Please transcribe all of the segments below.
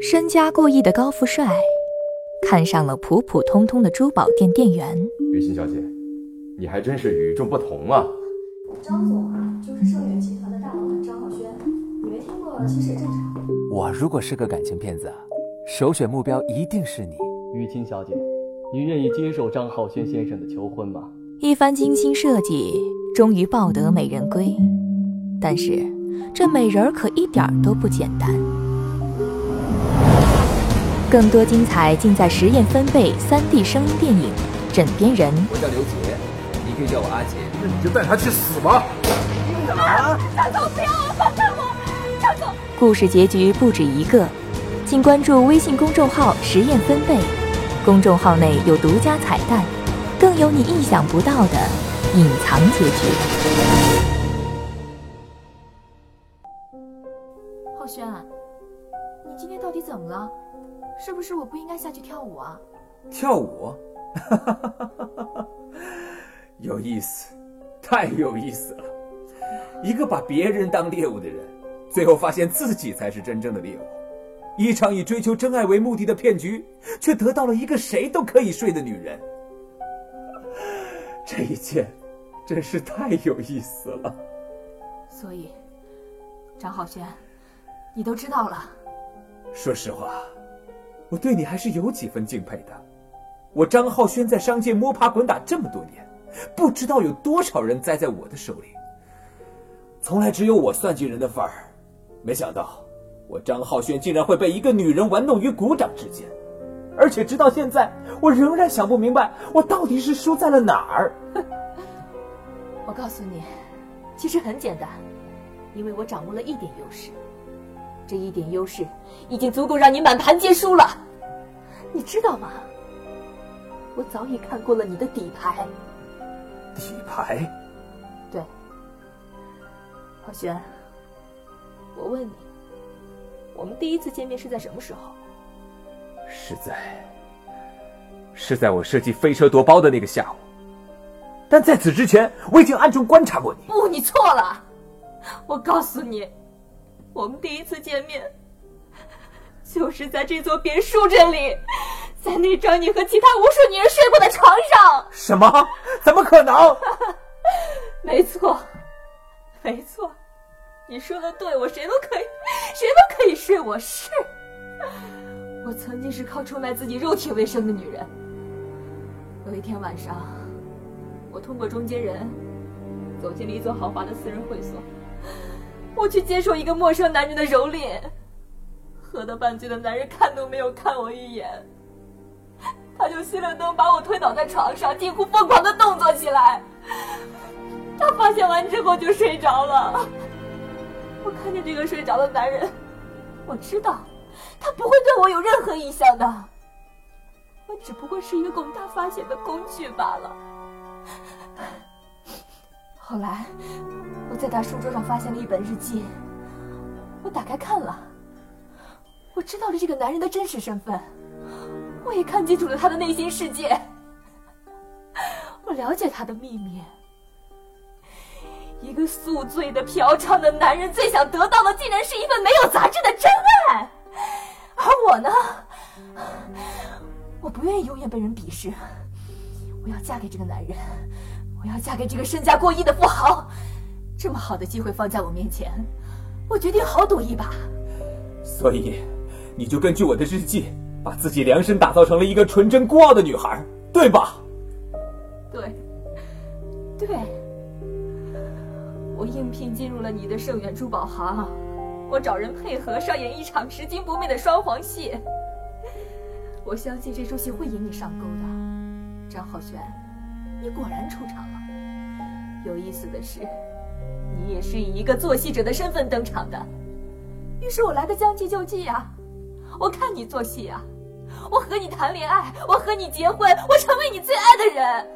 身家过亿的高富帅，看上了普普通通的珠宝店店员。雨欣小姐，你还真是与众不同啊！张总啊，就是盛远集团的大老板张浩轩，你没听过其实也正常。我如果是个感情骗子，首选目标一定是你，雨欣小姐，你愿意接受张浩轩先生的求婚吗？一番精心设计，终于抱得美人归。但是，这美人儿可一点都不简单。更多精彩尽在实验分贝三 D 声音电影《枕边人》。我叫刘杰，你可以叫我阿杰。那你就带他去死吧！张总，不要放开我！张总，故事结局不止一个，请关注微信公众号“实验分贝”，公众号内有独家彩蛋，更有你意想不到的隐藏结局。到底怎么了？是不是我不应该下去跳舞啊？跳舞，有意思，太有意思了。一个把别人当猎物的人，最后发现自己才是真正的猎物。一场以追求真爱为目的的骗局，却得到了一个谁都可以睡的女人。这一切，真是太有意思了。所以，张浩轩，你都知道了。说实话，我对你还是有几分敬佩的。我张浩轩在商界摸爬滚打这么多年，不知道有多少人栽在我的手里。从来只有我算计人的份儿，没想到我张浩轩竟然会被一个女人玩弄于股掌之间，而且直到现在，我仍然想不明白，我到底是输在了哪儿。我告诉你，其实很简单，因为我掌握了一点优势，这一点优势已经足够让你满盘皆输了。你知道吗？我早已看过了你的底牌。底牌？对，浩轩，我问你，我们第一次见面是在什么时候？是在，是在我设计飞车夺包的那个下午。但在此之前，我已经暗中观察过你。不，你错了。我告诉你，我们第一次见面，就是在这座别墅这里，在那张你和其他无数女人睡过的床上。什么？怎么可能？没错，没错，你说的对，我谁都可以，谁都可以睡。我是，我曾经是靠出卖自己肉体为生的女人。有一天晚上，我通过中间人走进了一座豪华的私人会所，我去接受一个陌生男人的蹂躏。喝得半醉的男人看都没有看我一眼，他就熄了灯，把我推倒在床上，近乎疯狂的动作起来。他发现完之后就睡着了。我看见这个睡着的男人，我知道他不会对我有任何意向的。我只不过是一个供他发泄的工具罢了。后来，我在他书桌上发现了一本日记，我打开看了，我知道了这个男人的真实身份，我也看清楚了他的内心世界，我了解他的秘密。一个宿醉的、嫖娼的男人，最想得到的竟然是一份没有杂质的真爱，而我呢，我不愿意永远被人鄙视。我要嫁给这个男人，要嫁给这个身家过亿的富豪。这么好的机会放在我面前，我决定豪赌一把。所以，你就根据我的日记，把自己量身打造成了一个纯真孤傲的女孩，对吧？对，对。我应聘进入了你的盛远珠宝行，我找人配合上演一场拾金不昧的双簧戏。我相信这出戏会引你上钩的，张浩轩，你果然出场了。有意思的是，你也是以一个做戏者的身份登场的，于是我来的将计就计啊！我看你做戏啊，我和你谈恋爱，我和你结婚，我成为你最爱的人。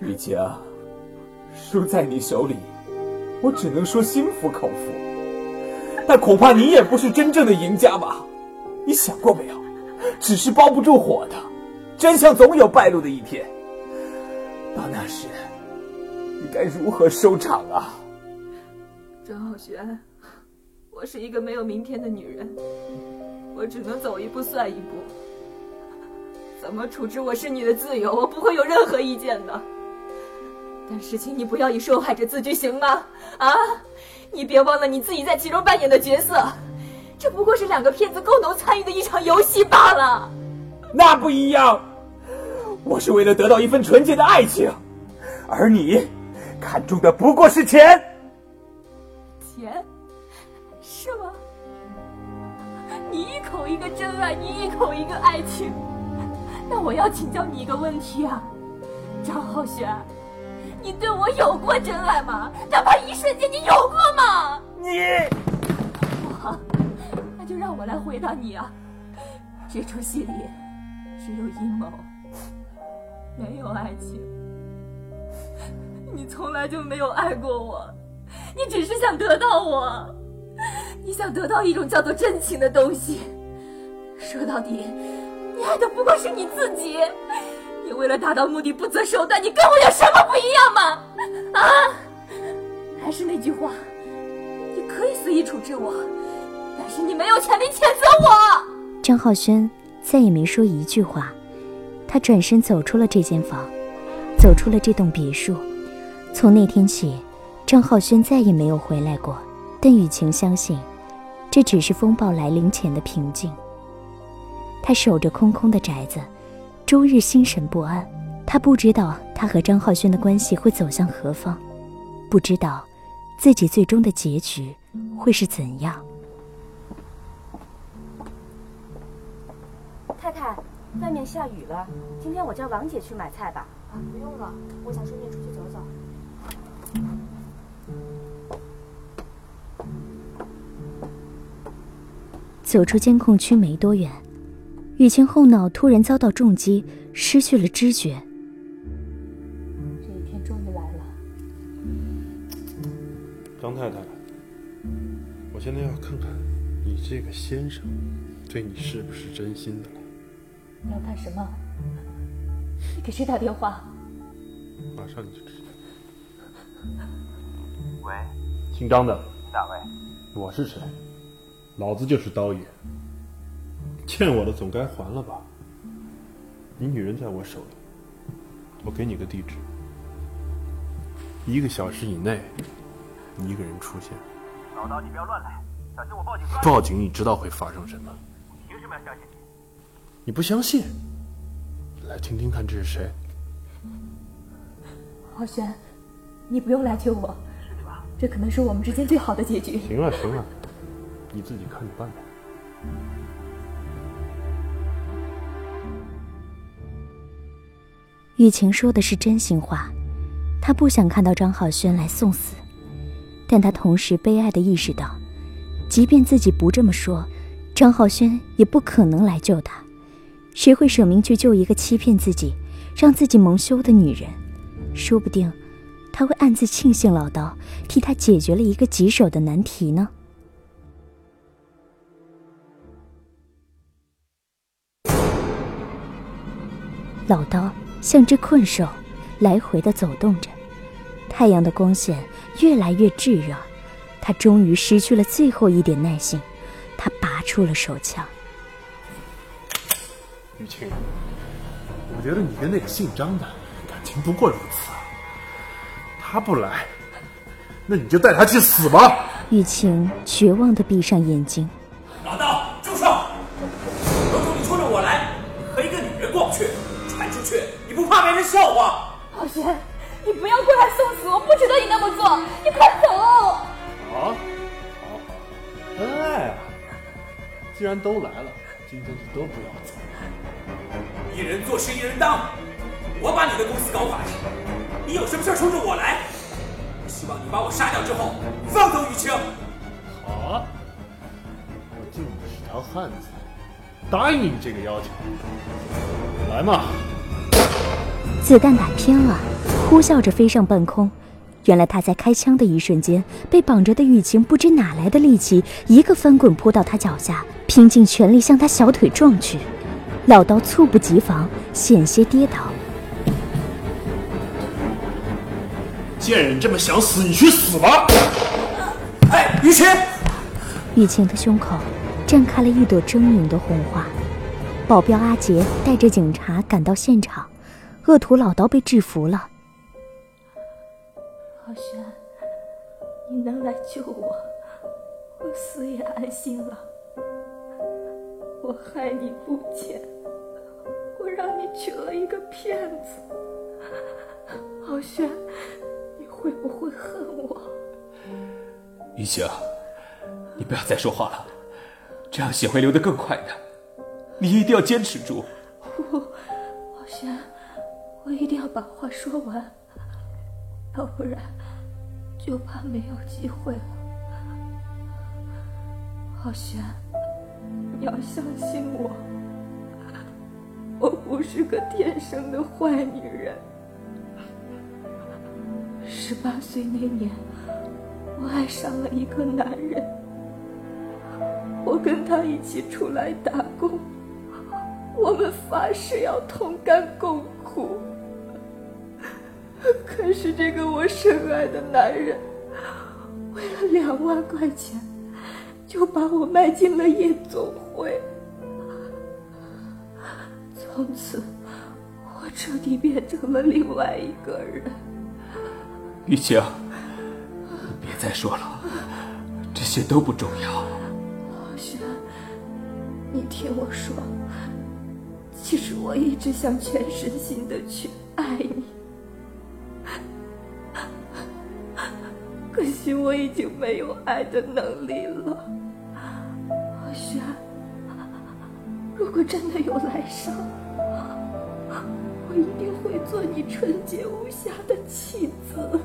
雨晴，输在你手里，我只能说心服口服。但恐怕你也不是真正的赢家吧？你想过没有？纸是包不住火的，真相总有败露的一天。到那时，你该如何收场啊？张浩轩，我是一个没有明天的女人，我只能走一步算一步。怎么处置我是你的自由，我不会有任何意见的。但是，请你不要以受害者自居，行吗？啊，你别忘了你自己在其中扮演的角色，这不过是两个骗子共同参与的一场游戏罢了。那不一样，我是为了得到一份纯洁的爱情，而你看中的不过是钱。钱？是吗？你一口一个真爱，你一口一个爱情。那我要请教你一个问题啊，张浩轩。你对我有过真爱吗？哪怕一瞬间，你有过吗？你，好，我来回答你啊。这出戏里只有阴谋，没有爱情。你从来就没有爱过我，你只是想得到我，你想得到一种叫做真情的东西。说到底，你爱的不过是你自己。你为了达到目的不择手段，你跟我有什么不一样吗？啊！还是那句话，你可以随意处置我，但是你没有权利谴责我。张浩轩再也没说一句话，他转身走出了这间房，走出了这栋别墅。从那天起，张浩轩再也没有回来过。但雨晴相信，这只是风暴来临前的平静。他守着空空的宅子。终日心神不安，他不知道他和张浩轩的关系会走向何方，不知道自己最终的结局会是怎样。外面下雨了，今天我叫王姐去买菜吧。啊，不用了，我想顺便出去走走。走出监控区没多远。雨晴后脑突然遭到重击，失去了知觉。这一天终于来了，张太太，我现在要看看你这个先生对你是不是真心的了。你要干什么？你给谁打电话？马上你就知道。喂，姓张的，哪位？我是谁？老子就是刀爷。欠我的总该还了吧？你女人在我手里，我给你个地址，一个小时以内，你一个人出现。老刀，你不要乱来，小心我报警。报警，你知道会发生什么？凭什么要相信你？你不相信？来听听看，这是谁？浩轩，你不用来救我，这可能是我们之间最好的结局。行了行了，你自己看着办吧。雨晴说的是真心话，她不想看到张浩轩来送死，但她同时悲哀的意识到，即便自己不这么说，张浩轩也不可能来救她。谁会舍命去救一个欺骗自己、让自己蒙羞的女人？说不定，他会暗自庆幸老刀替他解决了一个棘手的难题呢。老刀。像只困兽，来回的走动着。太阳的光线越来越炙热，他终于失去了最后一点耐心。他拔出了手枪。我觉得你跟那个姓张的感情不过如此。他不来，那你就带他去死吧。雨晴绝望的闭上眼睛。老道，住手！有种你冲着我来，和一个女人过不去，传出去。你不怕别人笑话？浩轩，你不要过来送死！我不值得你那么做，你快走！好，好，好，恩爱啊！既然都来了，今天就都不要走。一人做事一人当，我把你的公司搞垮了，你有什么事冲着我来？希望你把我杀掉之后，放走雨晴。好啊，我敬你是条汉子，答应你这个要求。来嘛！子弹打偏了，呼啸着飞上半空。原来他在开枪的一瞬间，被绑着的雨晴不知哪来的力气，一个翻滚扑到他脚下，拼尽全力向他小腿撞去。老刀猝不及防，险些跌倒。贱人这么想死，你去死吧！哎，雨晴，雨晴的胸口绽开了一朵狰狞的红花。保镖阿杰带着警察赶到现场，恶徒老刀被制服了。浩轩，你能来救我，我死也安心了。我害你不浅，我让你娶了一个骗子。浩轩，你会不会恨我？雨晴，你不要再说话了，这样血会流得更快的。你一定要坚持住。不，浩轩，我一定要把话说完，要不然就怕没有机会了。浩轩，你要相信我，我不是个天生的坏女人。十八岁那年，我爱上了一个男人，我跟他一起出来打工。我们发誓要同甘共苦，可是这个我深爱的男人，为了两万块钱，就把我卖进了夜总会。从此，我彻底变成了另外一个人。雨晴，别再说了，这些都不重要。浩轩，你听我说。其实我一直想全身心的去爱你，可惜我已经没有爱的能力了。阿轩，如果真的有来生，我一定会做你纯洁无瑕的妻子。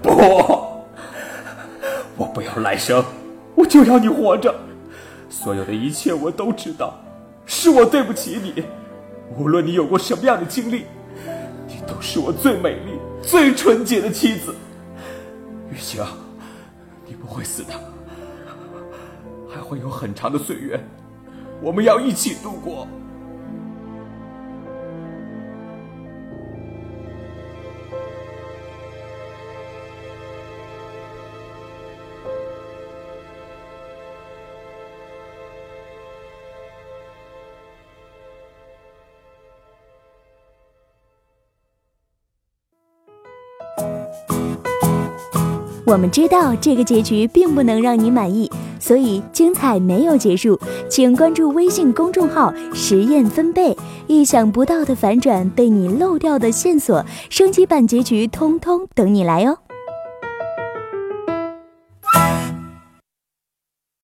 不，我不要来生，我就要你活着。所有的一切我都知道。是我对不起你，无论你有过什么样的经历，你都是我最美丽、最纯洁的妻子。雨晴，你不会死的，还会有很长的岁月，我们要一起度过。我们知道这个结局并不能让你满意，所以精彩没有结束，请关注微信公众号“实验分贝”，意想不到的反转，被你漏掉的线索，升级版结局通通等你来哦。